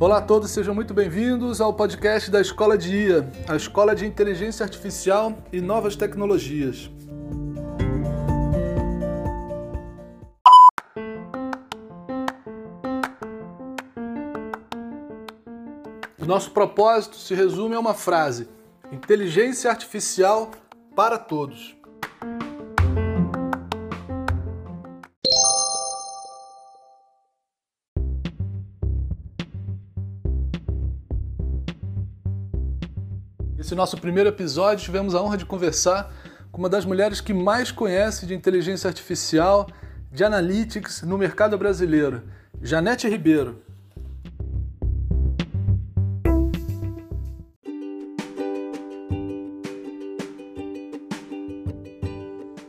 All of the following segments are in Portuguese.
Olá a todos, sejam muito bem-vindos ao podcast da Escola de IA, a Escola de Inteligência Artificial e Novas Tecnologias. Nosso propósito se resume a uma frase: inteligência artificial para todos. Esse nosso primeiro episódio tivemos a honra de conversar com uma das mulheres que mais conhece de inteligência artificial, de analytics no mercado brasileiro, Janete Ribeiro.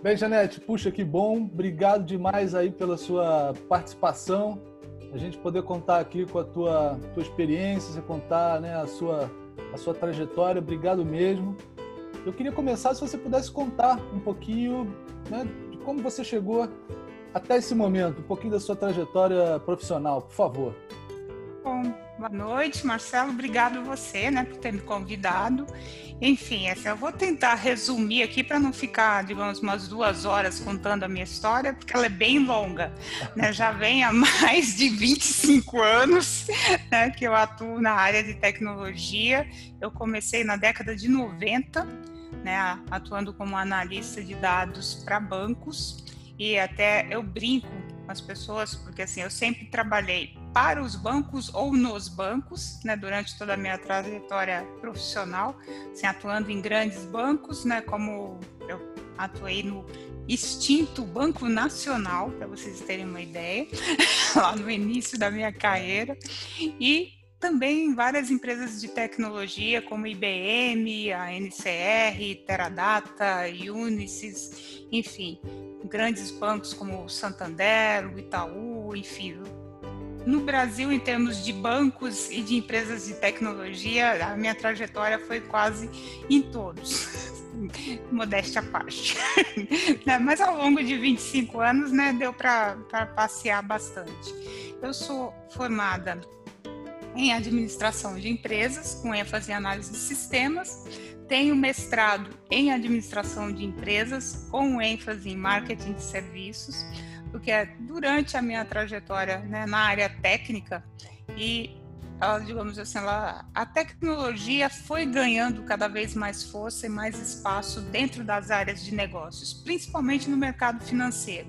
Bem, Janete, puxa que bom, obrigado demais aí pela sua participação, a gente poder contar aqui com a tua, tua experiência, você contar né, a sua a sua trajetória. Obrigado mesmo. Eu queria começar se você pudesse contar um pouquinho né, de como você chegou até esse momento, um pouquinho da sua trajetória profissional, por favor. Bom, boa noite, Marcelo. Obrigado você, né, por ter me convidado. Enfim, essa eu vou tentar resumir aqui para não ficar, digamos, umas duas horas contando a minha história, porque ela é bem longa. Né? Já vem há mais de 25 anos né, que eu atuo na área de tecnologia. Eu comecei na década de 90, né, atuando como analista de dados para bancos, e até eu brinco com as pessoas, porque assim, eu sempre trabalhei para os bancos ou nos bancos, né, durante toda a minha trajetória profissional, assim, atuando em grandes bancos, né, como eu atuei no extinto Banco Nacional, para vocês terem uma ideia, lá no início da minha carreira, e também várias empresas de tecnologia, como IBM, a NCR, Teradata, Unisys, enfim, grandes bancos como Santander, o Itaú, enfim, no Brasil, em termos de bancos e de empresas de tecnologia, a minha trajetória foi quase em todos. Modéstia à parte. Né, mas ao longo de 25 anos, né, deu para passear bastante. Eu sou formada em administração de empresas, com ênfase em análise de sistemas. Tenho mestrado em administração de empresas, com ênfase em marketing de serviços porque é durante a minha trajetória né, na área técnica. E ela, digamos assim, ela, a tecnologia foi ganhando cada vez mais força e mais espaço dentro das áreas de negócios, principalmente no mercado financeiro.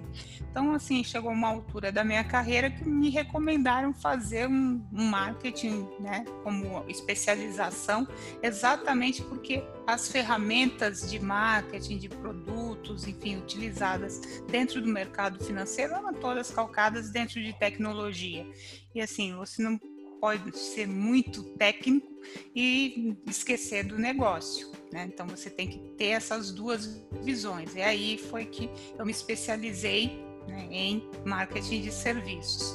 Então, assim, chegou uma altura da minha carreira que me recomendaram fazer um, um marketing, né, como especialização, exatamente porque as ferramentas de marketing, de produtos, enfim, utilizadas dentro do mercado financeiro eram todas calcadas dentro de tecnologia. E assim, você não pode ser muito técnico e esquecer do negócio. Né? Então você tem que ter essas duas visões. E aí foi que eu me especializei né, em marketing de serviços.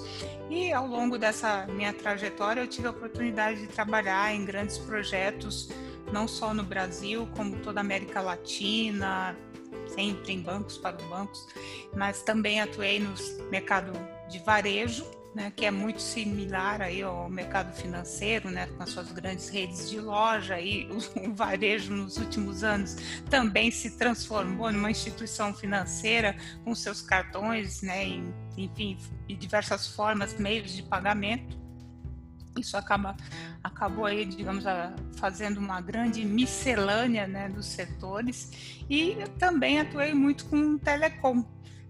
E ao longo dessa minha trajetória, eu tive a oportunidade de trabalhar em grandes projetos, não só no Brasil, como toda a América Latina, sempre em bancos para bancos, mas também atuei no mercado de varejo né, que é muito similar aí ao mercado financeiro, né, com as suas grandes redes de loja e o, o varejo nos últimos anos também se transformou numa instituição financeira com seus cartões, né, e, enfim, de diversas formas, meios de pagamento. Isso acaba, acabou aí, digamos, fazendo uma grande miscelânea né, dos setores e também atuei muito com telecom,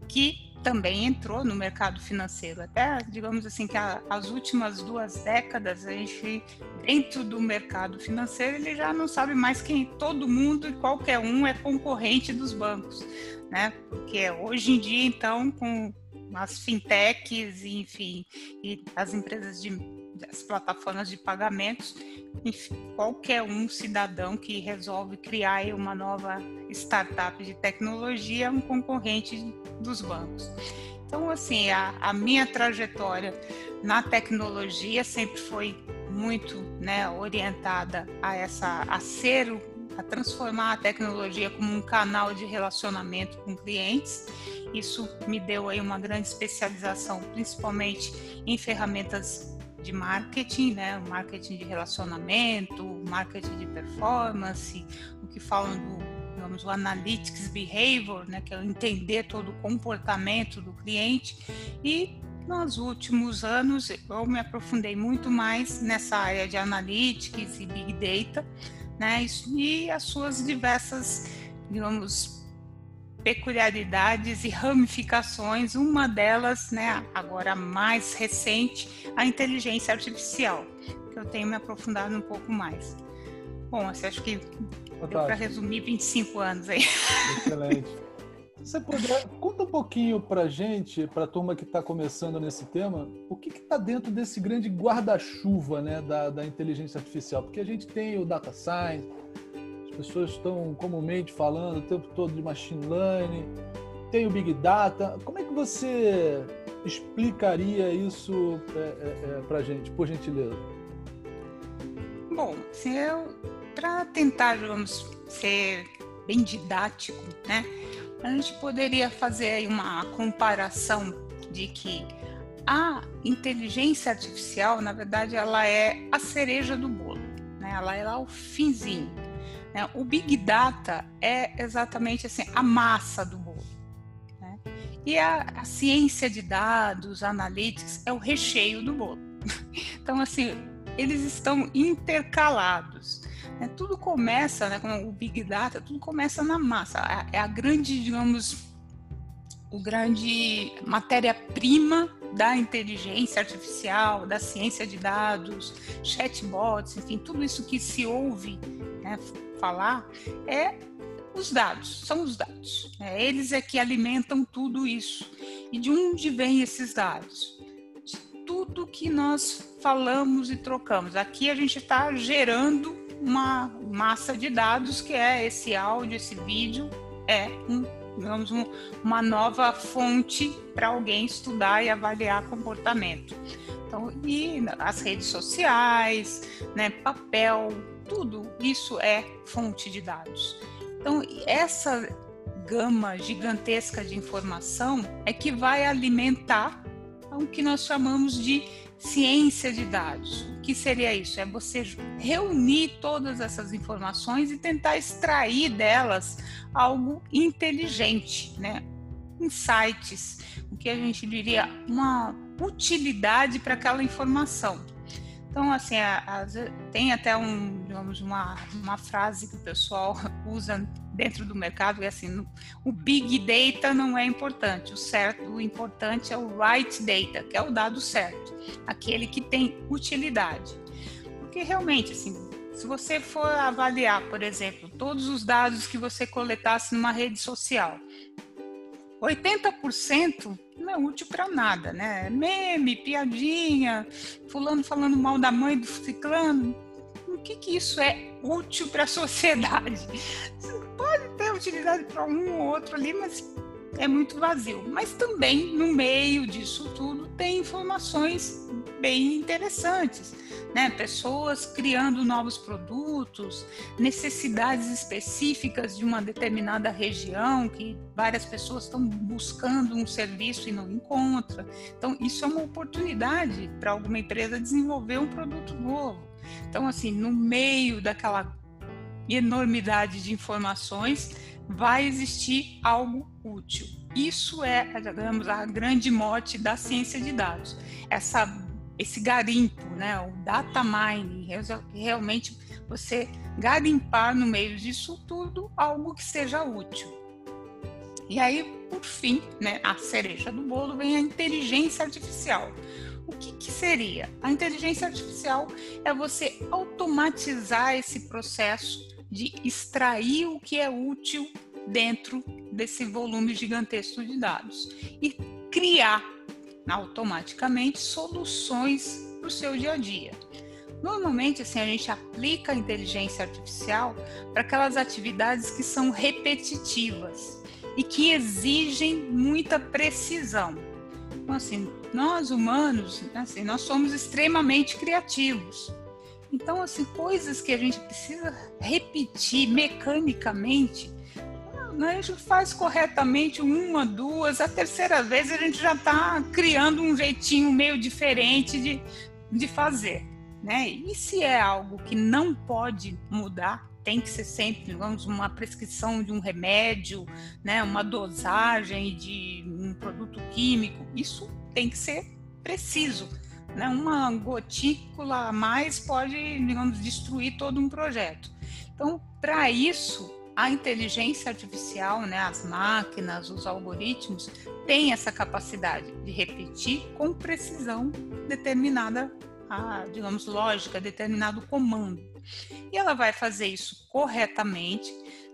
que também entrou no mercado financeiro. Até, digamos assim, que a, as últimas duas décadas, a gente, dentro do mercado financeiro, ele já não sabe mais quem todo mundo e qualquer um é concorrente dos bancos, né? Porque hoje em dia, então, com as fintechs, enfim, e as empresas de as plataformas de pagamentos, enfim, qualquer um cidadão que resolve criar uma nova startup de tecnologia é um concorrente dos bancos. Então, assim, a, a minha trajetória na tecnologia sempre foi muito né, orientada a essa a ser a transformar a tecnologia como um canal de relacionamento com clientes. Isso me deu aí uma grande especialização, principalmente em ferramentas de marketing, né? O marketing de relacionamento, marketing de performance, o que falam do digamos, o analytics behavior, né, que é entender todo o comportamento do cliente. E nos últimos anos eu me aprofundei muito mais nessa área de analytics e big data, né, e as suas diversas, digamos, peculiaridades e ramificações, uma delas, né, agora mais recente, a inteligência artificial, que eu tenho me aprofundado um pouco mais. Bom, você acho que Fantástico. deu para resumir 25 anos aí. Excelente. Você puder, conta um pouquinho para gente, para a turma que está começando nesse tema, o que está dentro desse grande guarda-chuva né, da, da inteligência artificial? Porque a gente tem o data science, pessoas estão comumente falando o tempo todo de machine learning, tem o big data. Como é que você explicaria isso é, é, é para a gente, por gentileza? Bom, eu para tentar, vamos ser bem didático, né? A gente poderia fazer uma comparação de que a inteligência artificial, na verdade, ela é a cereja do bolo, né? Ela é lá o finzinho. Né? O Big Data é exatamente assim, a massa do bolo. Né? E a, a ciência de dados, analytics, é o recheio do bolo. Então, assim, eles estão intercalados. Né? Tudo começa, né, com o Big Data, tudo começa na massa. É a grande, digamos, o grande matéria-prima da inteligência artificial, da ciência de dados, chatbots, enfim, tudo isso que se ouve né, falar é os dados, são os dados. Né? Eles é que alimentam tudo isso. E de onde vêm esses dados? De tudo que nós falamos e trocamos. Aqui a gente está gerando uma massa de dados que é esse áudio, esse vídeo, é um, digamos, um, uma nova fonte para alguém estudar e avaliar comportamento. Então, e as redes sociais, né, papel, tudo isso é fonte de dados. Então, essa gama gigantesca de informação é que vai alimentar o que nós chamamos de ciência de dados. O que seria isso? É você reunir todas essas informações e tentar extrair delas algo inteligente, né? Insights, o que a gente diria uma utilidade para aquela informação. Então, assim, a, a, tem até um, digamos, uma, uma frase que o pessoal usa dentro do mercado, é assim, o big data não é importante, o certo, o importante é o right data, que é o dado certo, aquele que tem utilidade. Porque realmente, assim, se você for avaliar, por exemplo, todos os dados que você coletasse numa rede social, 80% não é útil para nada, né? Meme, piadinha, fulano falando mal da mãe do ciclano. O que, que isso é útil para a sociedade? Pode ter utilidade para um ou outro ali, mas é muito vazio. Mas também, no meio disso tudo, tem informações bem interessantes né? Pessoas criando novos produtos, necessidades específicas de uma determinada região que várias pessoas estão buscando um serviço e não encontram. Então, isso é uma oportunidade para alguma empresa desenvolver um produto novo. Então, assim, no meio daquela enormidade de informações, vai existir algo útil. Isso é, digamos, a grande mote da ciência de dados. Essa esse garimpo, né, o data mining, realmente você garimpar no meio disso tudo algo que seja útil. E aí, por fim, né, a cereja do bolo vem a inteligência artificial. O que, que seria? A inteligência artificial é você automatizar esse processo de extrair o que é útil dentro desse volume gigantesco de dados e criar automaticamente soluções para o seu dia a dia. Normalmente, assim, a gente aplica a inteligência artificial para aquelas atividades que são repetitivas e que exigem muita precisão. Então, assim, nós humanos, assim, nós somos extremamente criativos. Então, assim, coisas que a gente precisa repetir mecanicamente, né, a gente faz corretamente uma, duas, a terceira vez a gente já está criando um jeitinho meio diferente de de fazer, né? E se é algo que não pode mudar, tem que ser sempre, digamos, uma prescrição de um remédio, né, uma dosagem de um produto químico, isso tem que ser preciso. Né? Uma gotícula a mais pode, digamos, destruir todo um projeto. Então, para isso, a inteligência artificial, né, as máquinas, os algoritmos, têm essa capacidade de repetir com precisão determinada, a, digamos, lógica, determinado comando. E ela vai fazer isso corretamente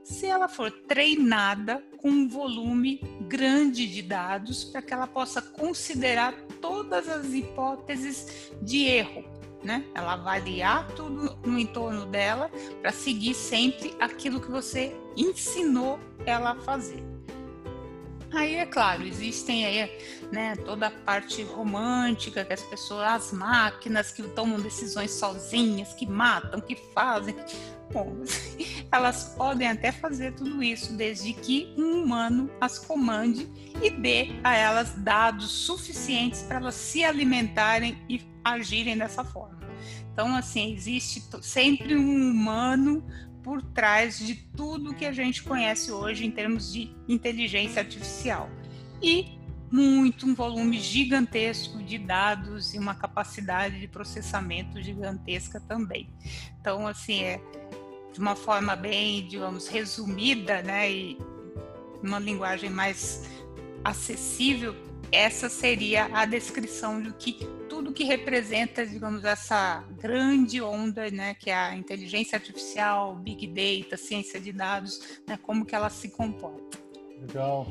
se ela for treinada com um volume grande de dados para que ela possa considerar todas as hipóteses de erro. Né? Ela avaliar tudo no entorno dela para seguir sempre aquilo que você ensinou ela a fazer. Aí, é claro, existem aí, né, toda a parte romântica que as pessoas, as máquinas que tomam decisões sozinhas, que matam, que fazem. Bom, elas podem até fazer tudo isso, desde que um humano as comande e dê a elas dados suficientes para elas se alimentarem e agirem dessa forma. Então, assim, existe sempre um humano por trás de tudo que a gente conhece hoje em termos de inteligência artificial. E muito, um volume gigantesco de dados e uma capacidade de processamento gigantesca também. Então, assim, é de uma forma bem, digamos, resumida, né, e uma linguagem mais acessível, essa seria a descrição do que tudo que representa, digamos, essa grande onda, né, que é a inteligência artificial, big data, ciência de dados, né, como que ela se comporta. Legal.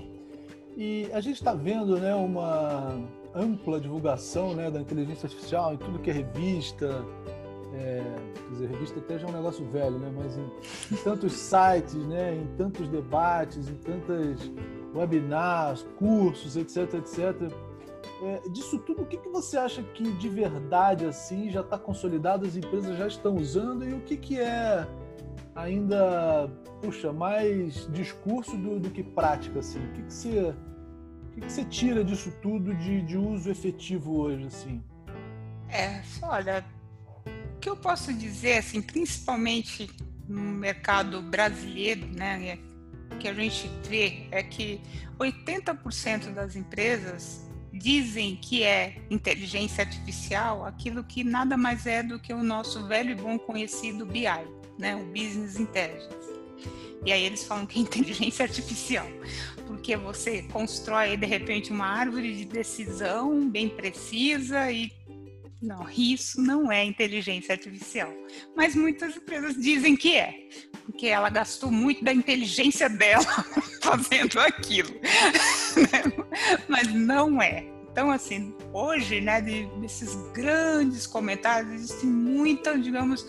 E a gente está vendo, né, uma ampla divulgação, né, da inteligência artificial em tudo que é revista, é, quer dizer, revista até já é um negócio velho, né, mas em, em tantos sites, né, em tantos debates, em tantas webinars, cursos, etc, etc. É, disso tudo, o que, que você acha que de verdade assim já está consolidado, as empresas já estão usando e o que, que é ainda, puxa, mais discurso do, do que prática assim? O que, que você o que, que você tira disso tudo de, de uso efetivo hoje assim? É, olha, o que eu posso dizer assim, principalmente no mercado brasileiro, né, que a gente vê é que 80% das empresas dizem que é inteligência artificial aquilo que nada mais é do que o nosso velho e bom conhecido BI, né, o Business Intelligence. E aí eles falam que é inteligência artificial, porque você constrói de repente uma árvore de decisão bem precisa e não, isso não é inteligência artificial. Mas muitas empresas dizem que é, porque ela gastou muito da inteligência dela fazendo aquilo. Né? Mas não é. Então, assim, hoje, né, desses grandes comentários, existe muita, digamos,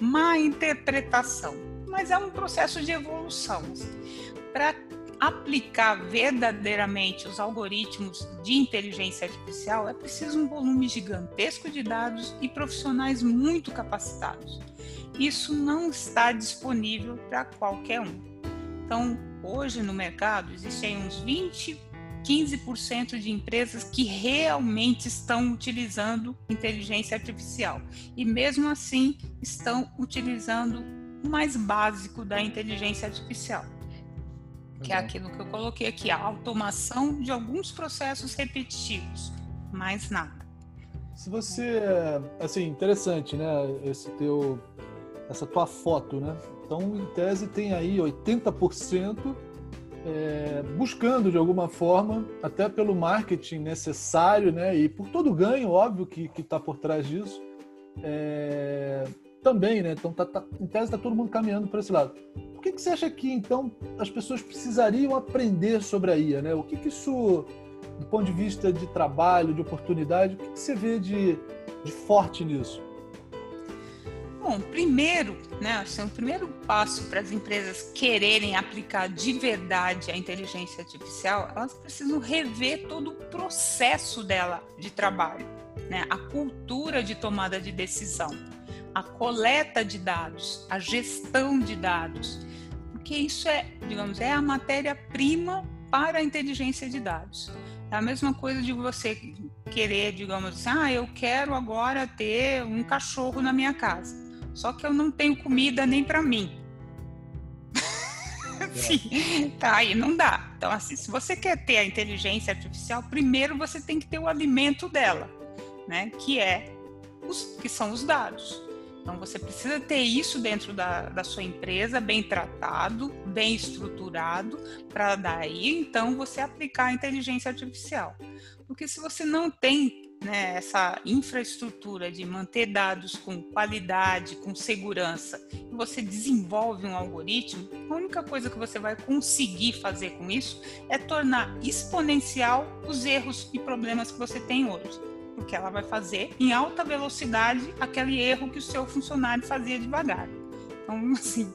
má interpretação. Mas é um processo de evolução. Assim. Para aplicar verdadeiramente os algoritmos de inteligência artificial, é preciso um volume gigantesco de dados e profissionais muito capacitados. Isso não está disponível para qualquer um. Então, hoje no mercado existem uns 20, 15% de empresas que realmente estão utilizando inteligência artificial. E mesmo assim, estão utilizando o mais básico da inteligência artificial que é aquilo que eu coloquei aqui, a automação de alguns processos repetitivos, mais nada. Se você, assim, interessante, né, esse teu, essa tua foto, né? Então, em tese, tem aí 80% é, buscando de alguma forma, até pelo marketing necessário, né? E por todo o ganho, óbvio, que está por trás disso, é, também, né? Então, tá, tá, em tese, está todo mundo caminhando para esse lado que, que você acha que, então, as pessoas precisariam aprender sobre a IA? Né? O que, que isso, do ponto de vista de trabalho, de oportunidade, o que, que você vê de, de forte nisso? Bom, primeiro, né, assim, o primeiro passo para as empresas quererem aplicar de verdade a inteligência artificial, elas precisam rever todo o processo dela de trabalho, né, a cultura de tomada de decisão, a coleta de dados, a gestão de dados porque isso é, digamos, é a matéria-prima para a inteligência de dados. É a mesma coisa de você querer, digamos assim, ah, eu quero agora ter um cachorro na minha casa. Só que eu não tenho comida nem para mim. Sim, tá aí não dá. Então, assim, se você quer ter a inteligência artificial, primeiro você tem que ter o alimento dela, né? Que é os que são os dados. Então, você precisa ter isso dentro da, da sua empresa, bem tratado, bem estruturado, para daí, então, você aplicar a inteligência artificial. Porque se você não tem né, essa infraestrutura de manter dados com qualidade, com segurança, e você desenvolve um algoritmo, a única coisa que você vai conseguir fazer com isso é tornar exponencial os erros e problemas que você tem hoje porque ela vai fazer em alta velocidade aquele erro que o seu funcionário fazia devagar. Então, assim,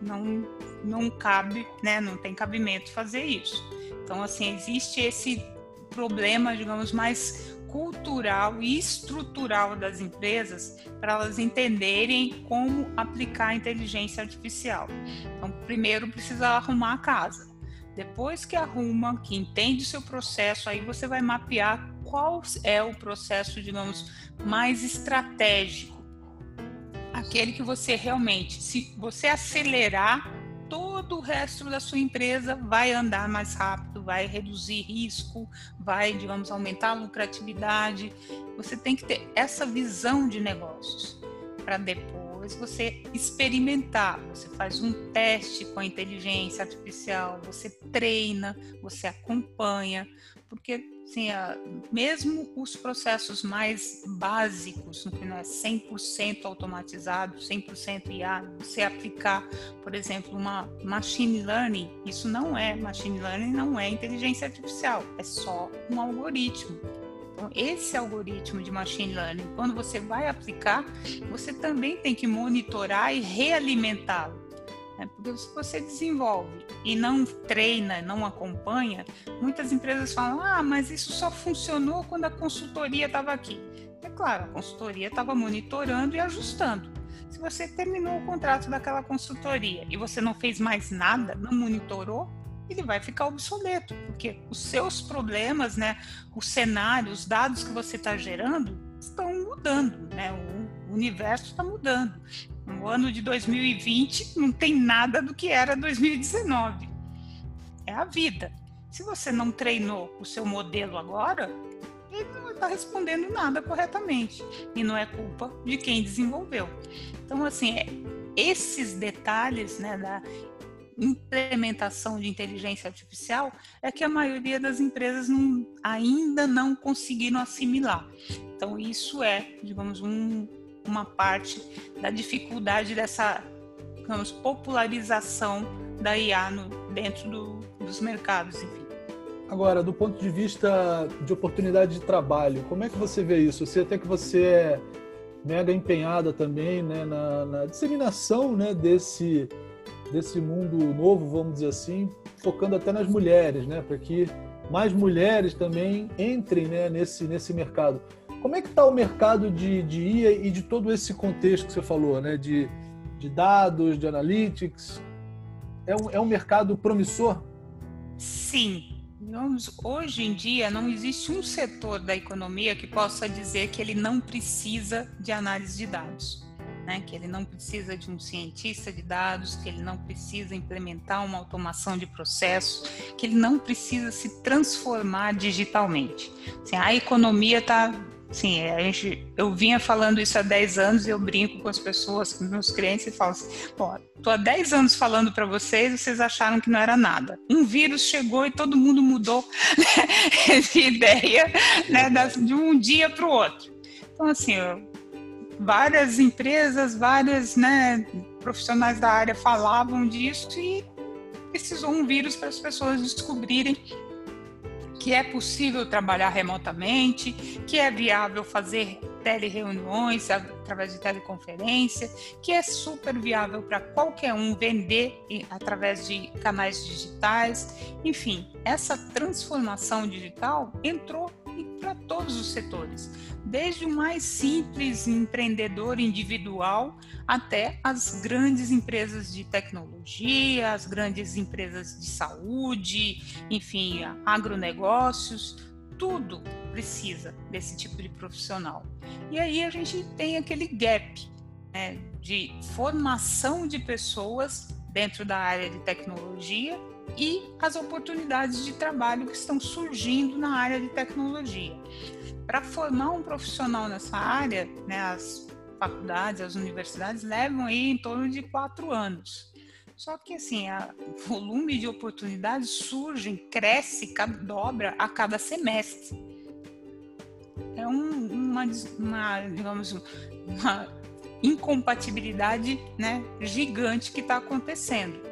não, não cabe, né, não tem cabimento fazer isso. Então, assim, existe esse problema, digamos, mais cultural e estrutural das empresas para elas entenderem como aplicar a inteligência artificial. Então, primeiro precisa arrumar a casa. Depois que arruma, que entende o seu processo, aí você vai mapear qual é o processo, digamos, mais estratégico? Aquele que você realmente, se você acelerar, todo o resto da sua empresa vai andar mais rápido, vai reduzir risco, vai, digamos, aumentar a lucratividade. Você tem que ter essa visão de negócios para depois você experimentar. Você faz um teste com a inteligência artificial, você treina, você acompanha, porque assim, mesmo os processos mais básicos, que não é 100% automatizado, 100% IA, você aplicar, por exemplo, uma machine learning, isso não é machine learning, não é inteligência artificial, é só um algoritmo. Então, esse algoritmo de machine learning, quando você vai aplicar, você também tem que monitorar e realimentá-lo. Né? Porque se você desenvolve e não treina, não acompanha, muitas empresas falam: ah, mas isso só funcionou quando a consultoria estava aqui. É claro, a consultoria estava monitorando e ajustando. Se você terminou o contrato daquela consultoria e você não fez mais nada, não monitorou, ele vai ficar obsoleto, porque os seus problemas, né, o cenário, os dados que você está gerando estão mudando, né? O universo está mudando. No ano de 2020 não tem nada do que era 2019. É a vida. Se você não treinou o seu modelo agora, ele não está respondendo nada corretamente. E não é culpa de quem desenvolveu. Então, assim, é, esses detalhes né, da implementação de inteligência artificial é que a maioria das empresas não, ainda não conseguiram assimilar. Então, isso é, digamos, um, uma parte da dificuldade dessa digamos, popularização da IA no, dentro do, dos mercados, enfim. Agora, do ponto de vista de oportunidade de trabalho, como é que você vê isso? Você até que você é mega empenhada também né, na, na disseminação né, desse, desse mundo novo, vamos dizer assim, focando até nas mulheres, né, para que mais mulheres também entrem né, nesse, nesse mercado. Como é que está o mercado de, de IA e de todo esse contexto que você falou, né? De, de dados, de analytics? É um, é um mercado promissor? Sim. Hoje em dia não existe um setor da economia que possa dizer que ele não precisa de análise de dados. Né, que ele não precisa de um cientista de dados, que ele não precisa implementar uma automação de processo, que ele não precisa se transformar digitalmente. Assim, a economia está Sim, a gente, eu vinha falando isso há 10 anos e eu brinco com as pessoas, com meus clientes e falo assim: pô, tô há 10 anos falando para vocês, vocês acharam que não era nada. Um vírus chegou e todo mundo mudou né, de ideia né, de um dia para o outro. Então, assim, várias empresas, várias né, profissionais da área falavam disso e precisou um vírus para as pessoas descobrirem que é possível trabalhar remotamente, que é viável fazer telereuniões através de teleconferência, que é super viável para qualquer um vender através de canais digitais. Enfim, essa transformação digital entrou para todos os setores, desde o mais simples empreendedor individual até as grandes empresas de tecnologia, as grandes empresas de saúde, enfim, agronegócios, tudo precisa desse tipo de profissional. E aí a gente tem aquele gap né, de formação de pessoas dentro da área de tecnologia e as oportunidades de trabalho que estão surgindo na área de tecnologia. Para formar um profissional nessa área, né, as faculdades, as universidades levam aí em torno de quatro anos. Só que assim, o volume de oportunidades surge, cresce, dobra a cada semestre. É um, uma, uma, digamos, uma incompatibilidade né, gigante que está acontecendo.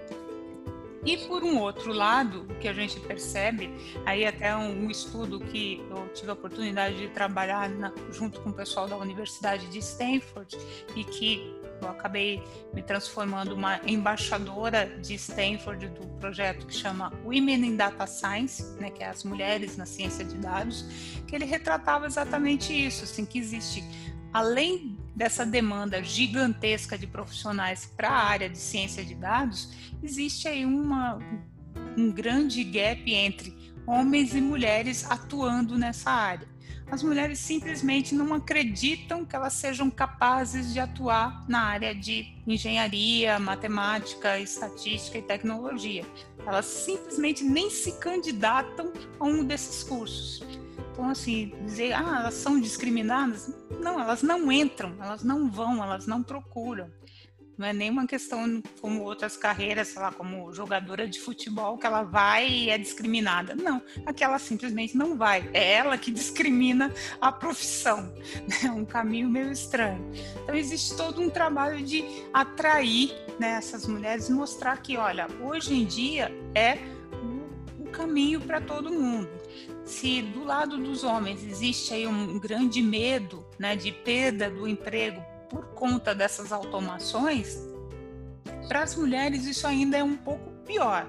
E por um outro lado, o que a gente percebe, aí até um, estudo que eu tive a oportunidade de trabalhar na, junto com o pessoal da Universidade de Stanford e que eu acabei me transformando uma embaixadora de Stanford do projeto que chama Women in Data Science, né, que é as mulheres na ciência de dados, que ele retratava exatamente isso, assim, que existe além dessa demanda gigantesca de profissionais para a área de ciência de dados, existe aí uma, um grande gap entre homens e mulheres atuando nessa área. As mulheres simplesmente não acreditam que elas sejam capazes de atuar na área de engenharia, matemática, estatística e tecnologia. Elas simplesmente nem se candidatam a um desses cursos. Então, assim, dizer, ah, elas são discriminadas? Não, elas não entram, elas não vão, elas não procuram. Não é nenhuma questão como outras carreiras, sei lá, como jogadora de futebol, que ela vai e é discriminada. Não, aqui ela simplesmente não vai. É ela que discrimina a profissão. É um caminho meio estranho. Então, existe todo um trabalho de atrair né, essas mulheres, mostrar que, olha, hoje em dia é o caminho para todo mundo se do lado dos homens existe aí um grande medo né, de perda do emprego por conta dessas automações, para as mulheres isso ainda é um pouco pior,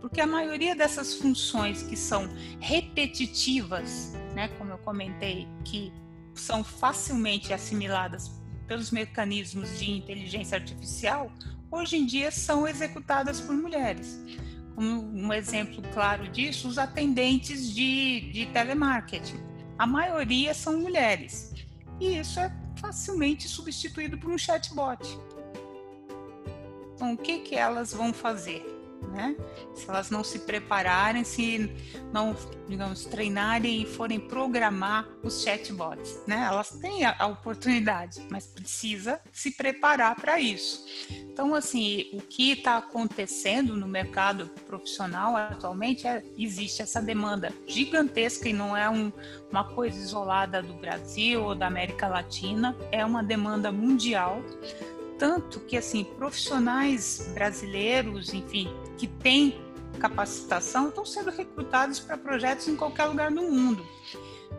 porque a maioria dessas funções que são repetitivas, né, como eu comentei, que são facilmente assimiladas pelos mecanismos de inteligência artificial, hoje em dia são executadas por mulheres. Um, um exemplo claro disso, os atendentes de, de telemarketing. A maioria são mulheres. E isso é facilmente substituído por um chatbot. Então, o que, que elas vão fazer? Né? Se elas não se prepararem, se não, digamos, treinarem e forem programar os chatbots, né? Elas têm a, oportunidade, mas precisa se preparar para isso. Então, assim, o que está acontecendo no mercado profissional atualmente é existe essa demanda gigantesca e não é um, uma coisa isolada do Brasil ou da América Latina, é uma demanda mundial tanto que assim profissionais brasileiros, enfim, que têm capacitação estão sendo recrutados para projetos em qualquer lugar do mundo.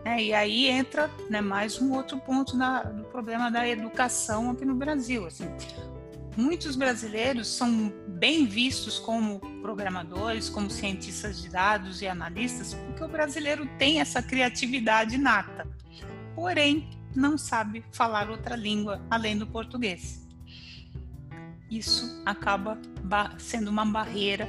É, e aí entra né, mais um outro ponto na, no problema da educação aqui no Brasil. Assim, muitos brasileiros são bem vistos como programadores, como cientistas de dados e analistas, porque o brasileiro tem essa criatividade nata, porém não sabe falar outra língua além do português isso acaba sendo uma barreira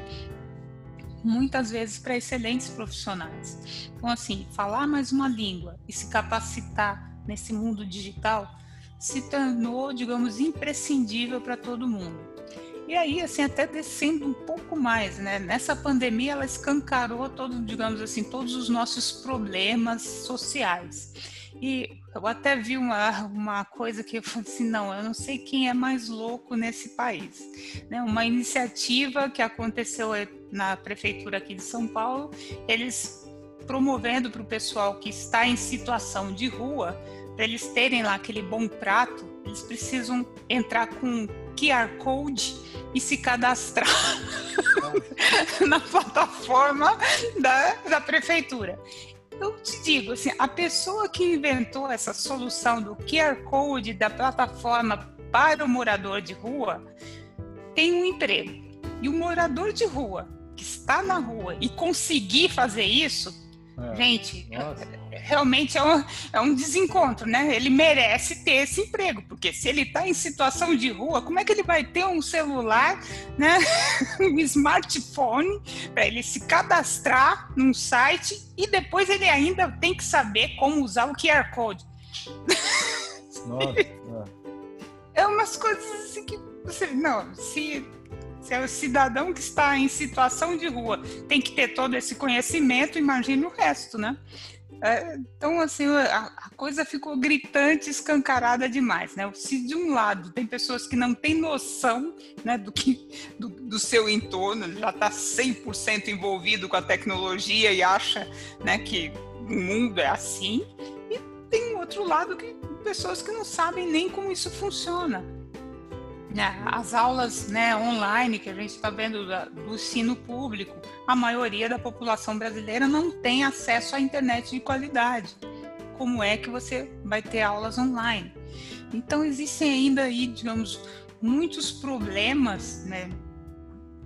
muitas vezes para excelentes profissionais. Então, assim, falar mais uma língua e se capacitar nesse mundo digital se tornou, digamos, imprescindível para todo mundo. E aí, assim, até descendo um pouco mais, né? Nessa pandemia, ela escancarou todo, digamos assim, todos os nossos problemas sociais. E eu até vi uma, uma coisa que eu falei assim, não, eu não sei quem é mais louco nesse país. Né? Uma iniciativa que aconteceu na prefeitura aqui de São Paulo, eles promovendo para o pessoal que está em situação de rua, para eles terem lá aquele bom prato, eles precisam entrar com QR Code e se cadastrar na plataforma da, da prefeitura eu te digo, assim, a pessoa que inventou essa solução do QR Code da plataforma para o morador de rua tem um emprego. E o morador de rua que está na rua e conseguir fazer isso, É. Gente, Nossa. realmente é um, é um desencontro, né? Ele merece ter esse emprego, porque se ele está em situação de rua, como é que ele vai ter um celular, né? um smartphone, para ele se cadastrar num site e depois ele ainda tem que saber como usar o QR Code. Nossa. é umas coisas assim que você. Não, se se é o cidadão que está em situação de rua tem que ter todo esse conhecimento, imagine o resto, né? É, então, assim, a, coisa ficou gritante, escancarada demais, né? Se de um lado tem pessoas que não têm noção né, do, que, do, do seu entorno, já está 100% envolvido com a tecnologia e acha né, que o mundo é assim, e tem outro lado que pessoas que não sabem nem como isso funciona as aulas né, online que a gente está vendo do ensino público, a maioria da população brasileira não tem acesso à internet de qualidade. Como é que você vai ter aulas online? Então existem ainda aí, digamos, muitos problemas né,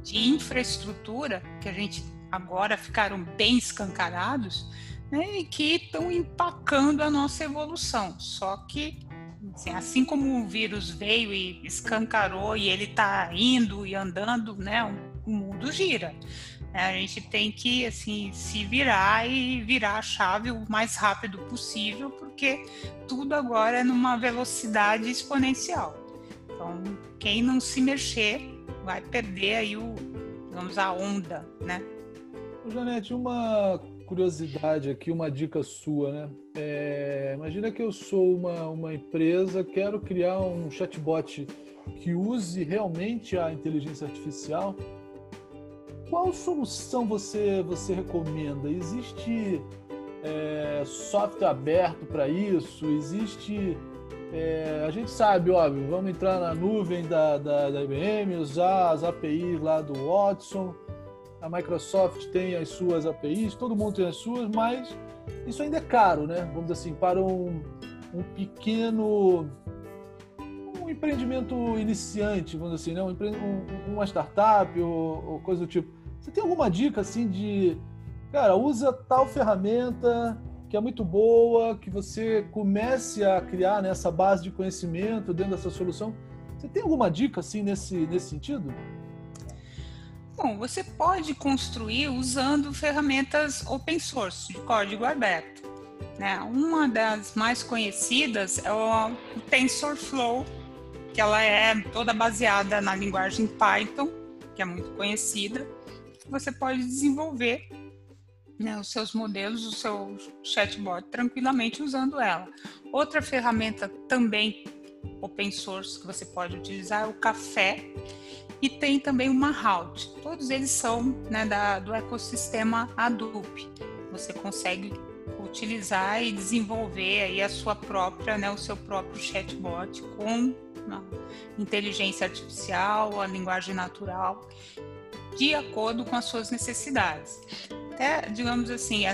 de infraestrutura que a gente agora ficaram bem escancarados né, e que estão empacando a nossa evolução. Só que Assim, assim como o vírus veio e escancarou e ele está indo e andando, né, o mundo gira. A gente tem que assim se virar e virar a chave o mais rápido possível, porque tudo agora é numa velocidade exponencial. Então, quem não se mexer vai perder aí o, a onda, né? Janete, uma curiosidade aqui, uma dica sua, né? É, imagina que eu sou uma, uma empresa, quero criar um chatbot que use realmente a inteligência artificial. Qual solução você, você recomenda? Existe é, software aberto para isso? Existe. É, a gente sabe, óbvio, vamos entrar na nuvem da, da, da IBM, usar as APIs lá do Watson a Microsoft tem as suas APIs, todo mundo tem as suas, mas isso ainda é caro, né? Vamos dizer assim, para um, um pequeno um empreendimento iniciante, vamos dizer assim, né? um, uma startup ou, ou, coisa do tipo. Você tem alguma dica assim de, cara, usa tal ferramenta que é muito boa, que você comece a criar nessa né, base de conhecimento dentro dessa solução? Você tem alguma dica assim nesse, nesse sentido? Bom, você pode construir usando ferramentas open source, de código aberto. Né? Uma das mais conhecidas é o TensorFlow, que ela é toda baseada na linguagem Python, que é muito conhecida. Você pode desenvolver né, os seus modelos, o seu chatbot tranquilamente usando ela. Outra ferramenta também open source que você pode utilizar é o Café, e tem também o Mahout. Todos eles são né, da, do ecossistema Hadoop. Você consegue utilizar e desenvolver aí a sua própria, né, o seu próprio chatbot com inteligência artificial, a linguagem natural, de acordo com as suas necessidades. Até, digamos assim,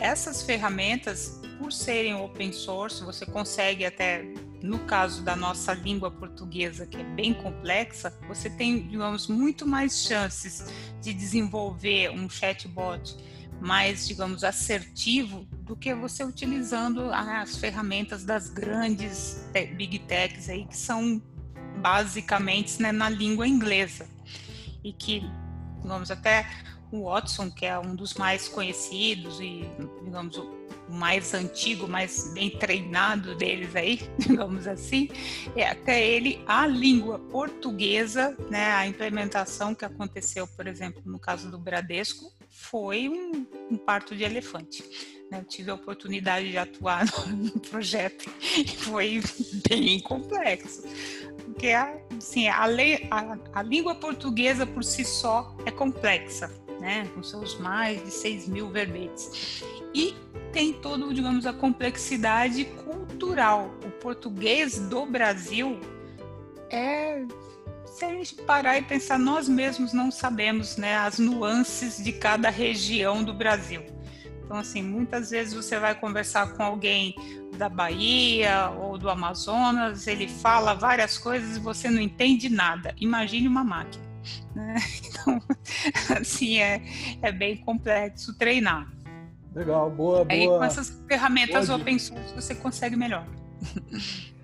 essas ferramentas, por serem open source, você consegue até no caso da nossa língua portuguesa, que é bem complexa, você tem, digamos, muito mais chances de desenvolver um chatbot mais, digamos, assertivo do que você utilizando as ferramentas das grandes big techs aí, que são basicamente né, na língua inglesa. E que, digamos, até o Watson, que é um dos mais conhecidos e, digamos, mais antigo, mais bem treinado deles aí, digamos assim, é até ele a língua portuguesa, né, a implementação que aconteceu, por exemplo, no caso do Bradesco, foi um, um parto de elefante. Né? Eu tive a oportunidade de atuar no, projeto e foi bem complexo. Porque assim, a, lei, a, a língua portuguesa por si só é complexa, né? com seus mais de 6 mil verbetes. E tem todo, digamos, a complexidade cultural. O português do Brasil é se a gente parar e pensar, nós mesmos não sabemos né, as nuances de cada região do Brasil. Então, assim, muitas vezes você vai conversar com alguém da Bahia ou do Amazonas, ele fala várias coisas e você não entende nada. Imagine uma máquina. Né? Então, assim, é, é bem complexo treinar. Legal, boa, boa. Aí com essas ferramentas open source você consegue melhor.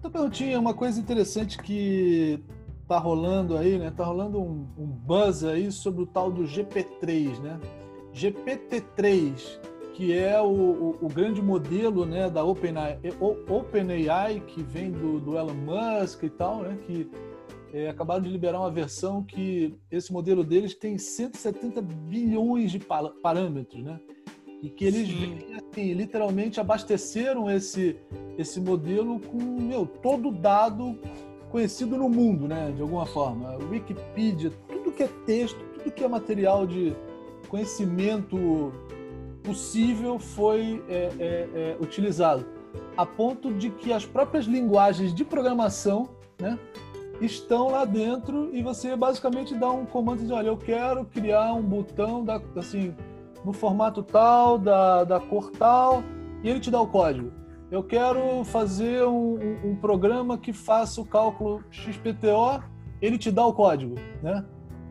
Então, perguntinha, uma coisa interessante que tá rolando aí, né? Tá rolando um, um buzz aí sobre o tal do GP3, né? GPT-3, que é o, o, o, grande modelo né, da OpenAI, OpenAI que vem do, do Elon Musk e tal, né? Que é, acabaram de liberar uma versão que esse modelo deles tem 170 bilhões de parâmetros, né? E que eles assim, literalmente abasteceram esse, esse modelo com meu, todo dado conhecido no mundo, né? De alguma forma. Wikipedia, tudo que é texto, tudo que é material de conhecimento possível foi é, é, é, utilizado. A ponto de que as próprias linguagens de programação, né? estão lá dentro e você basicamente dá um comando de olha, eu quero criar um botão da, assim, no formato tal, da, da cor tal, e ele te dá o código. Eu quero fazer um, um, programa que faça o cálculo XPTO, ele te dá o código, né?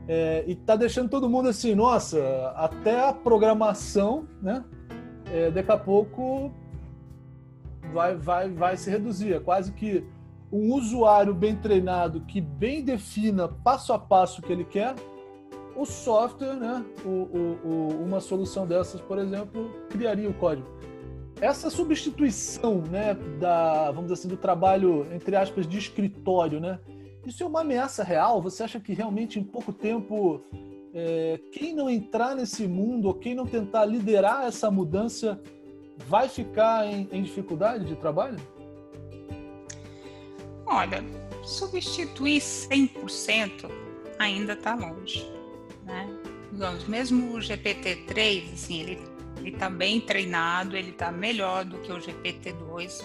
É, e tá deixando todo mundo assim, nossa, até a programação, né? É, daqui a pouco vai, vai, vai se reduzir. É quase que um usuário bem treinado que bem defina passo a passo o que ele quer, o software, né, o, o, o, uma solução dessas, por exemplo, criaria o código. Essa substituição, né, da, vamos dizer assim, do trabalho entre aspas de escritório, né, isso é uma ameaça real? Você acha que realmente em pouco tempo é, quem não entrar nesse mundo ou quem não tentar liderar essa mudança vai ficar em, em dificuldade de trabalho? Olha, substituir 100% ainda está longe, né? Mesmo o GPT-3, assim, ele ele está bem treinado, ele está melhor do que o GPT-2,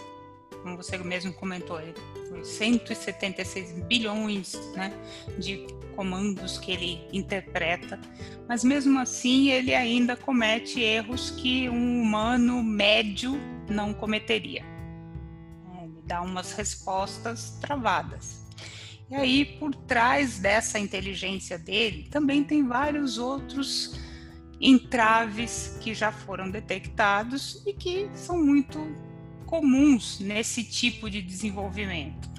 como você mesmo comentou, ele foi 176 bilhões né, de comandos que ele interpreta, mas mesmo assim ele ainda comete erros que um humano médio não cometeria dá umas respostas travadas. E aí, por trás dessa inteligência dele, também tem vários outros entraves que já foram detectados e que são muito comuns nesse tipo de desenvolvimento.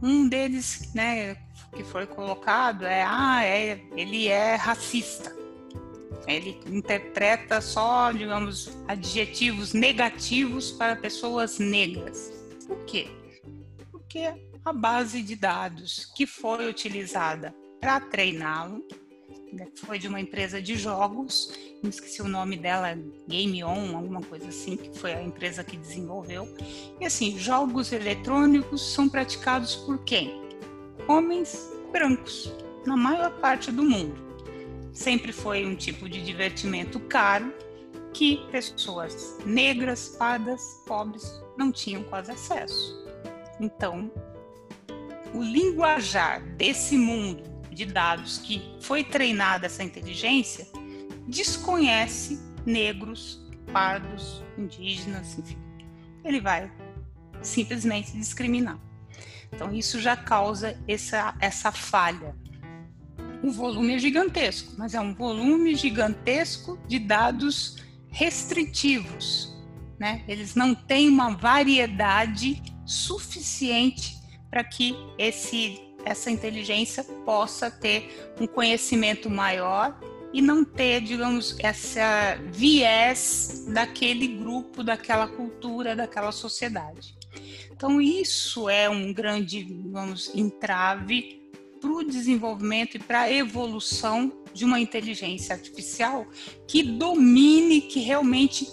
Um deles, né, que foi colocado é, ah, é, ele é racista. Ele interpreta só, digamos, adjetivos negativos para pessoas negras. Por quê? Porque a base de dados que foi utilizada para treiná-lo né, foi de uma empresa de jogos, me esqueci o nome dela, Game On, alguma coisa assim, que foi a empresa que desenvolveu. E assim, jogos eletrônicos são praticados por quem? Homens brancos, na maior parte do mundo. Sempre foi um tipo de divertimento caro que pessoas negras, pardas, pobres não tinham quase acesso. Então, o linguajar desse mundo de dados que foi treinada essa inteligência desconhece negros, pardos, indígenas, enfim. Ele vai simplesmente discriminar. Então, isso já causa essa, essa falha. O volume é gigantesco, mas é um volume gigantesco de dados restritivos. Né? Eles não têm uma variedade suficiente para que esse, essa inteligência possa ter um conhecimento maior e não ter, digamos, essa viés daquele grupo, daquela cultura, daquela sociedade. Então, isso é um grande, vamos, entrave para o desenvolvimento e para a evolução de uma inteligência artificial que domine, que realmente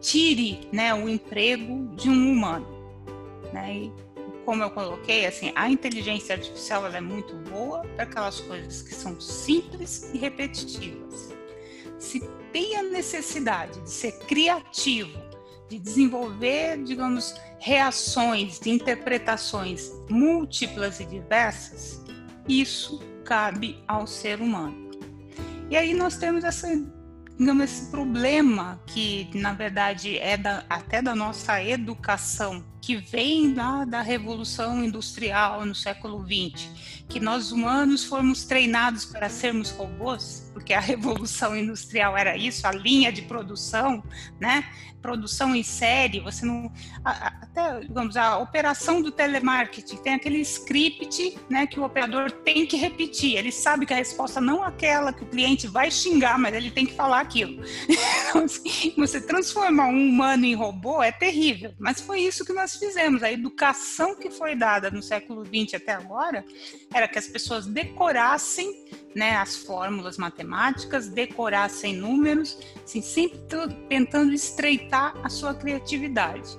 tire né, o emprego de um humano. Né? Como eu coloquei, assim, a inteligência artificial é muito boa para aquelas coisas que são simples e repetitivas. Se tem a necessidade de ser criativo, de desenvolver, digamos, reações, de interpretações múltiplas e diversas, isso cabe ao ser humano. E aí nós temos essa digamos, esse problema que, na verdade, é da, até da nossa educação, que vem da, da Revolução Industrial no século XX, que nós humanos fomos treinados para sermos robôs, porque a Revolução Industrial era isso, a linha de produção, né? produção em série, você não. Até, digamos, a operação do telemarketing tem aquele script né, que o operador tem que repetir. Ele sabe que a resposta não é aquela que o cliente vai xingar, mas ele tem que falar aquilo. Então, assim, você transformar um humano em robô é terrível, mas foi isso que nós fizemos. A educação que foi dada no século XX até agora era que as pessoas decorassem né, as fórmulas matemáticas, decorassem números, assim, sempre tentando estreitar a sua criatividade.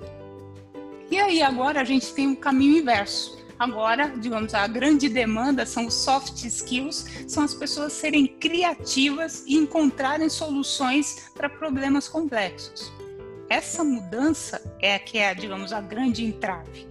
E aí agora a gente tem um caminho inverso. Agora, digamos, a grande demanda são os soft skills, são as pessoas serem criativas e encontrarem soluções para problemas complexos. Essa mudança é que é, digamos, a grande entrave.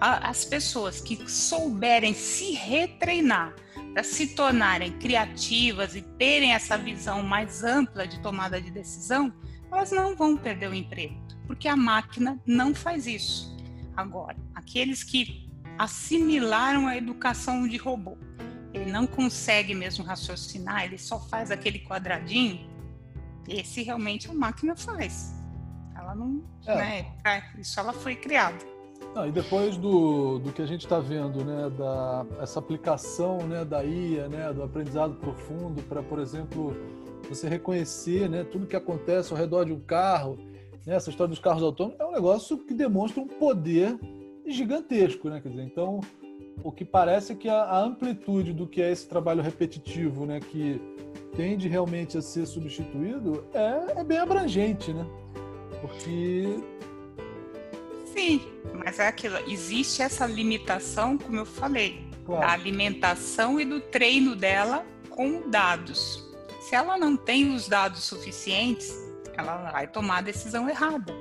As pessoas que souberem se retreinar para se tornarem criativas e terem essa visão mais ampla de tomada de decisão, elas não vão perder o emprego, porque a máquina não faz isso. Agora, aqueles que assimilaram a educação de robô, ele não consegue mesmo raciocinar, ele só faz aquele quadradinho, esse realmente a máquina faz. Ela não, é. né, isso ela foi criada. Não, e depois do, do que a gente está vendo, né, da, essa aplicação né, da IA, né, do aprendizado profundo para, por exemplo, você reconhecer né, tudo que acontece ao redor de um carro, né, essa história dos carros autônomos é um negócio que demonstra um poder gigantesco, né? Quer dizer, então o que parece é que a, a amplitude do que é esse trabalho repetitivo, né, que tende realmente a ser substituído, é, é bem abrangente, né? Porque Sim, mas é aquilo, existe essa limitação, como eu falei, claro. da alimentação e do treino dela com dados. Se ela não tem os dados suficientes, ela vai tomar a decisão errada.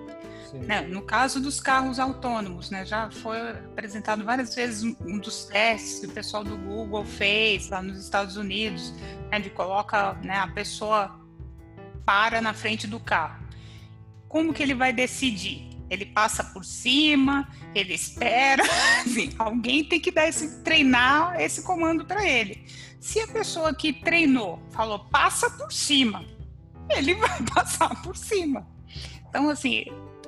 Né? No caso dos carros autônomos, né? já foi apresentado várias vezes um dos testes que o pessoal do Google fez lá nos Estados Unidos, né? de coloca né, a pessoa para na frente do carro. Como que ele vai decidir? Ele passa por cima, ele espera. Alguém tem que dar esse treinar esse comando para ele. Se a pessoa que treinou falou passa por cima, ele vai passar por cima. Então, assim,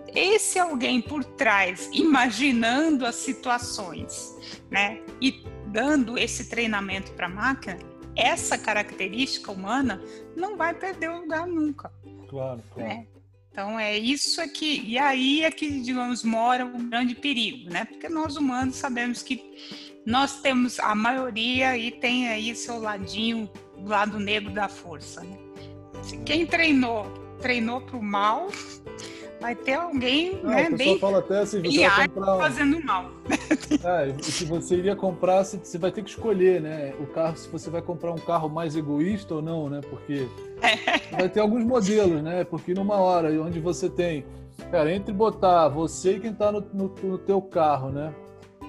esse alguém por trás, imaginando as situações, né, e dando esse treinamento para a máquina, essa característica humana não vai perder o lugar nunca. Claro, claro. Né? Então é isso aqui, e aí é que, digamos, mora um grande perigo, né? Porque nós humanos sabemos que nós temos a maioria e tem aí seu ladinho, o lado negro da força, né? Quem treinou, treinou para o mal, vai ter alguém, Não, né, bem fala até assim, você vai comprar... fazendo mal. É, se você iria comprar, você vai ter que escolher, né? O carro, se você vai comprar um carro mais egoísta ou não, né? Porque é. vai ter alguns modelos, né? Porque numa hora onde você tem, cara, entre botar você e quem está no, no, no teu carro, né?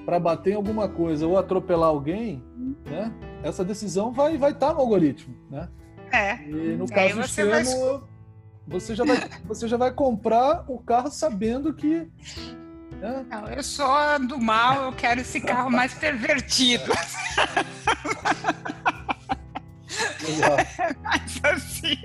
Para bater em alguma coisa ou atropelar alguém, né? Essa decisão vai vai estar tá no algoritmo, né? É. E no caso extremo, vai... você já vai você já vai comprar o carro sabendo que né? não, eu sou do mal, eu quero esse carro mais pervertido. Mas assim.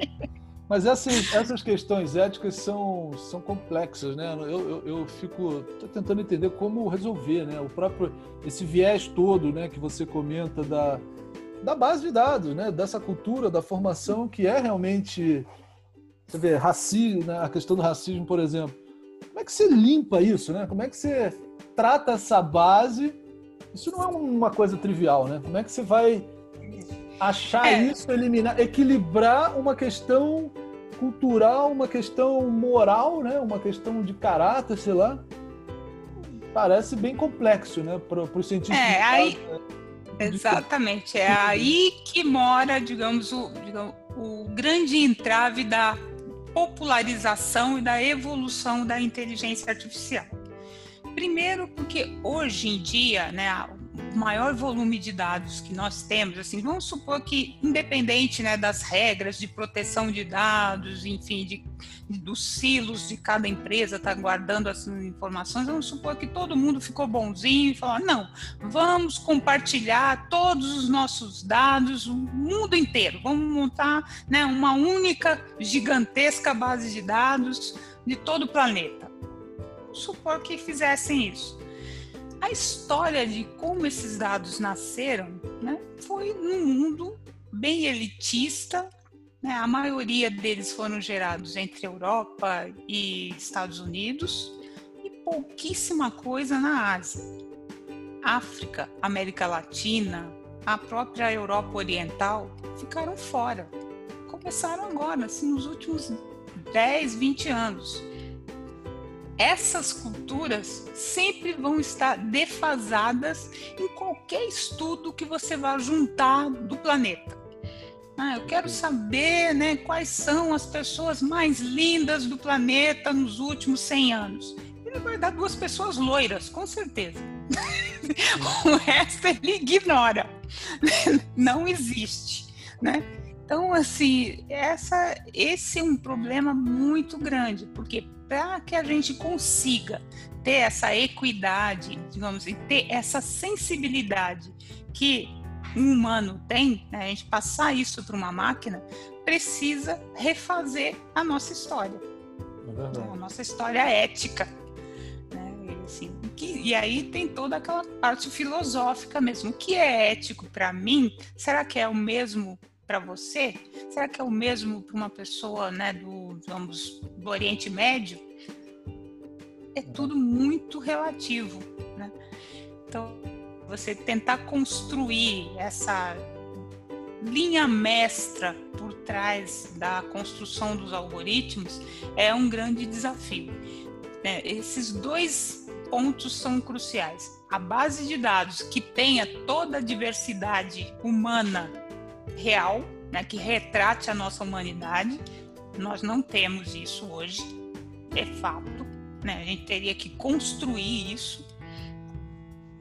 Mas essas, essas questões éticas são, são complexas, né? Eu, eu, eu fico tentando entender como resolver, né? O próprio esse viés todo, né, que você comenta da, da base de dados, né? Dessa cultura, da formação que é realmente, você vê, racismo, né? A questão do racismo, por exemplo. Como é que você limpa isso, né? Como é que você trata essa base? Isso não é uma coisa trivial, né? Como é que você vai achar é. isso, eliminar, equilibrar uma questão cultural, uma questão moral, né? Uma questão de caráter, sei lá. Parece bem complexo, né? Para os cientistas. É, aí... Né? Exatamente. É aí que mora, digamos, o, digamos, o grande entrave da popularização e da evolução da inteligência artificial. Primeiro, porque hoje em dia, né, maior volume de dados que nós temos, assim, vamos supor que, independente né, das regras de proteção de dados, enfim, de, dos silos de cada empresa está guardando as informações, vamos supor que todo mundo ficou bonzinho e falou: não, vamos compartilhar todos os nossos dados, o mundo inteiro, vamos montar né, uma única gigantesca base de dados de todo o planeta. Supor que fizessem isso a história de como esses dados nasceram né, foi num mundo bem elitista. Né, a maioria deles foram gerados entre Europa e Estados Unidos e pouquíssima coisa na Ásia. África, América Latina, a própria Europa Oriental ficaram fora. Começaram agora, assim, nos últimos 10, 20 anos essas culturas sempre vão estar defasadas em qualquer estudo que você vá juntar do planeta. Ah, eu quero saber né, quais são as pessoas mais lindas do planeta nos últimos 100 anos. Ele vai dar duas pessoas loiras, com certeza. o resto ele ignora. Não existe. Né? Então, assim, essa, esse é um problema muito grande, porque para que a gente consiga ter essa equidade, digamos assim, ter essa sensibilidade que um humano tem, né, a gente passar isso para uma máquina, precisa refazer a nossa história. É a nossa história ética. Né? E, assim, que, e aí tem toda aquela parte filosófica mesmo. O que é ético para mim? Será que é o mesmo para você? Será que é o mesmo para uma pessoa né, do, vamos, do Oriente Médio? É tudo muito relativo. Né? Então, você tentar construir essa linha mestra por trás da construção dos algoritmos é um grande desafio. Né? Esses dois pontos são cruciais. A base de dados que tenha toda a diversidade humana real, né, que retrate a nossa humanidade. Nós não temos isso hoje, é fato. Né? A gente teria que construir isso.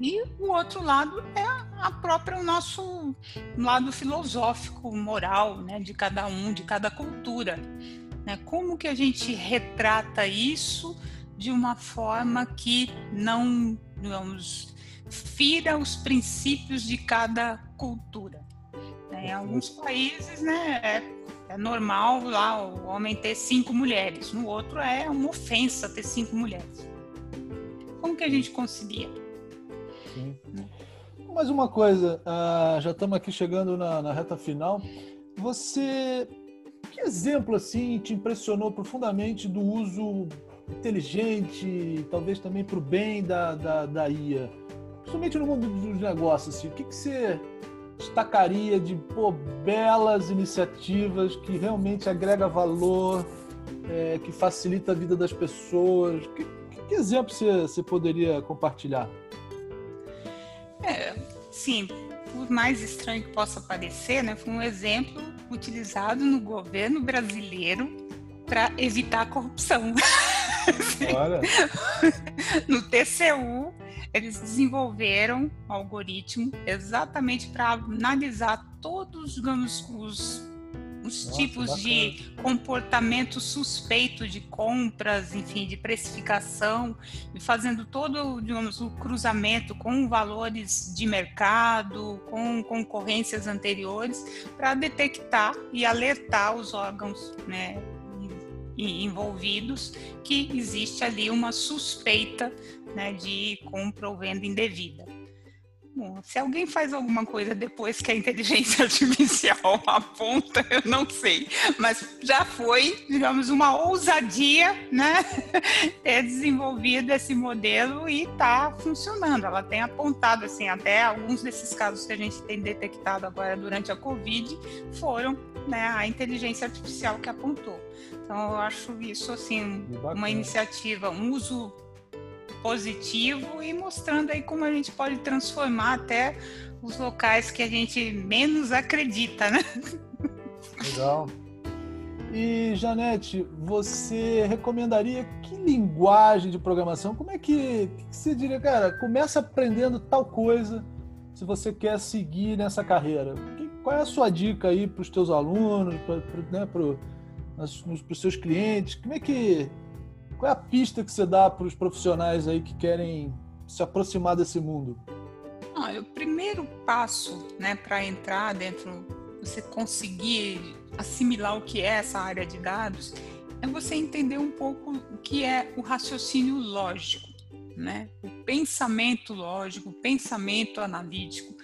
E o outro lado é a própria o nosso lado filosófico, moral, né, de cada um, de cada cultura. Né? Como que a gente retrata isso de uma forma que não, digamos, fira os princípios de cada cultura? Em alguns países, né, é, é, normal lá o homem ter cinco mulheres. No outro é uma ofensa ter cinco mulheres. Como que a gente concilia? Sim. Mais uma coisa, uh, já estamos aqui chegando na, na reta final. Você, que exemplo assim te impressionou profundamente do uso inteligente, talvez também para o bem da, da, da IA? Principalmente no mundo dos negócios, assim, o que, que você destacaria de pô, belas iniciativas que realmente agrega valor, é, que facilita a vida das pessoas? Que, que exemplo você, você poderia compartilhar? É, sim, por mais estranho que possa parecer, né, foi um exemplo utilizado no governo brasileiro para evitar a corrupção. Olha. no TCU, eles desenvolveram um algoritmo exatamente para analisar todos digamos, os, os Nossa, tipos bacana. de comportamento suspeito de compras, enfim, de precificação, e fazendo todo digamos, o cruzamento com valores de mercado, com concorrências anteriores, para detectar e alertar os órgãos né, envolvidos que existe ali uma suspeita né, de compra ou venda indevida. Bom, se alguém faz alguma coisa depois que a inteligência artificial aponta, eu não sei, mas já foi, digamos, uma ousadia, né, ter desenvolvido esse modelo e está funcionando. Ela tem apontado, assim, até alguns desses casos que a gente tem detectado agora durante a Covid foram, né, a inteligência artificial que apontou. Então, eu acho isso, assim, uma iniciativa, um uso positivo e mostrando aí como a gente pode transformar até os locais que a gente menos acredita, né? Legal. E Janete, você recomendaria que linguagem de programação? Como é que, que você diria, cara, começa aprendendo tal coisa se você quer seguir nessa carreira? Qual é a sua dica aí para os teus alunos, para né, os seus clientes? Como é que qual é a pista que você dá para os profissionais aí que querem se aproximar desse mundo? Ah, o primeiro passo, né, para entrar dentro, você conseguir assimilar o que é essa área de dados, é você entender um pouco o que é o raciocínio lógico, né? O pensamento lógico, o pensamento analítico.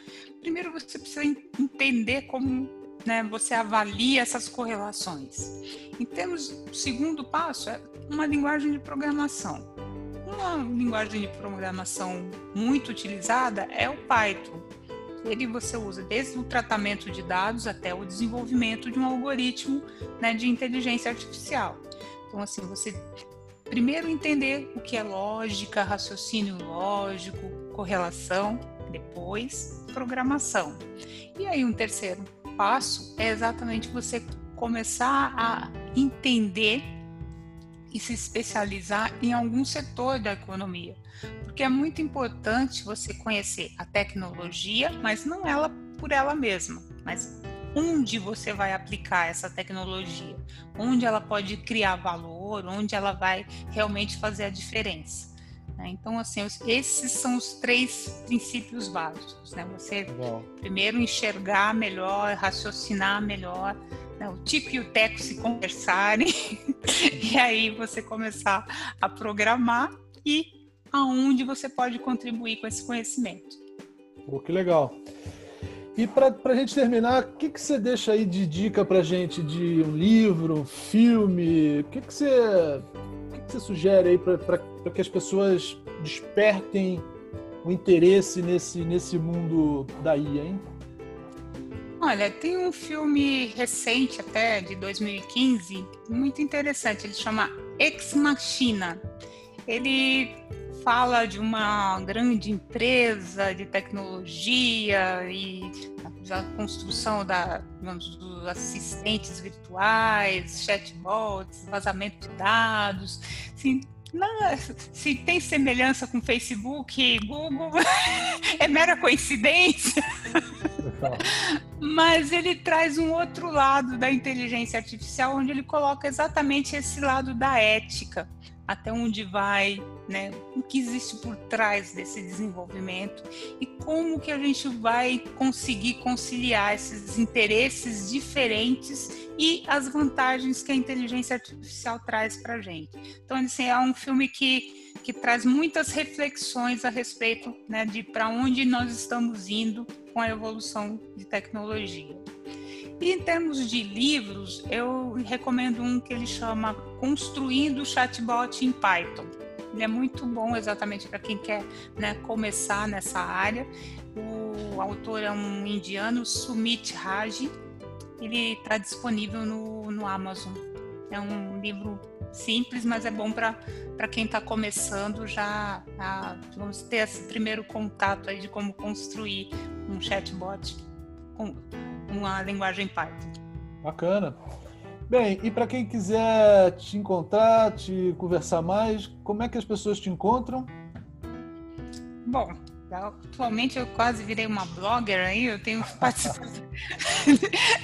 Primeiro você precisa entender como né, você avalia essas correlações. Em termos, o segundo passo é uma linguagem de programação. Uma linguagem de programação muito utilizada é o Python. Ele você usa desde o tratamento de dados até o desenvolvimento de um algoritmo né, de inteligência artificial. Então, assim, você primeiro entender o que é lógica, raciocínio lógico, correlação, depois programação. E aí um terceiro passo é exatamente você começar a entender e se especializar em algum setor da economia. Porque é muito importante você conhecer a tecnologia, mas não ela por ela mesma, mas onde você vai aplicar essa tecnologia, onde ela pode criar valor, onde ela vai realmente fazer a diferença. Né? Então, assim, esses são os três princípios básicos. Né? Você Bom. primeiro enxergar melhor, raciocinar melhor, né? o Tico e o Teco se conversarem, e aí você começar a programar e aonde você pode contribuir com esse conhecimento. Pô, que legal. E para a gente terminar, o que, que você deixa aí de dica para gente de um livro, um filme? O que, que, você, o que, que você sugere aí para que as pessoas despertem o interesse nesse, nesse mundo da IA, hein? Olha, tem um filme recente até, de 2015, muito interessante. Ele chama Ex Machina. Ele fala de uma grande empresa de tecnologia e da construção da, dos assistentes virtuais, chatbots, vazamento de dados. Assim, não, se tem semelhança com Facebook e Google, é mera coincidência. Mas ele traz um outro lado da inteligência artificial, onde ele coloca exatamente esse lado da ética até onde vai, né, o que existe por trás desse desenvolvimento e como que a gente vai conseguir conciliar esses interesses diferentes e as vantagens que a inteligência artificial traz para a gente. Então, assim, é um filme que, que traz muitas reflexões a respeito né, de para onde nós estamos indo com a evolução de tecnologia. E em termos de livros, eu recomendo um que ele chama Construindo Chatbot em Python. Ele é muito bom exatamente para quem quer né, começar nessa área. O autor é um indiano, Sumit Raj. Ele está disponível no, no Amazon. É um livro simples, mas é bom para quem está começando já a, vamos ter esse primeiro contato aí de como construir um chatbot com, uma linguagem Python. Bacana. Bem, e para quem quiser te encontrar, te conversar mais, como é que as pessoas te encontram? Bom, atualmente eu quase virei uma blogger aí, eu tenho participado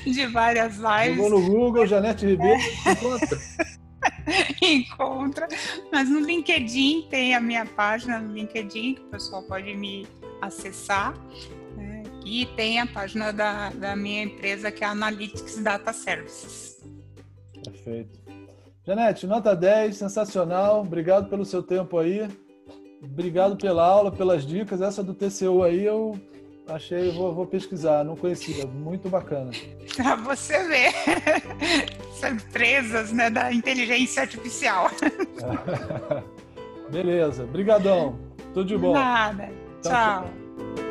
de várias lives. Jogou no Google, Janete Ribeiro, encontra. encontra, mas no LinkedIn tem a minha página no LinkedIn que o pessoal pode me acessar. E tem a página da, da minha empresa, que é a Analytics Data Services. Perfeito. Janete, nota 10, sensacional. Obrigado pelo seu tempo aí. Obrigado pela aula, pelas dicas. Essa do TCU aí eu achei, vou, vou pesquisar, não conhecia. Muito bacana. Pra você ver. Surpresas né, da inteligência artificial. Beleza. Obrigadão. Tudo de bom. Nada. tchau. tchau.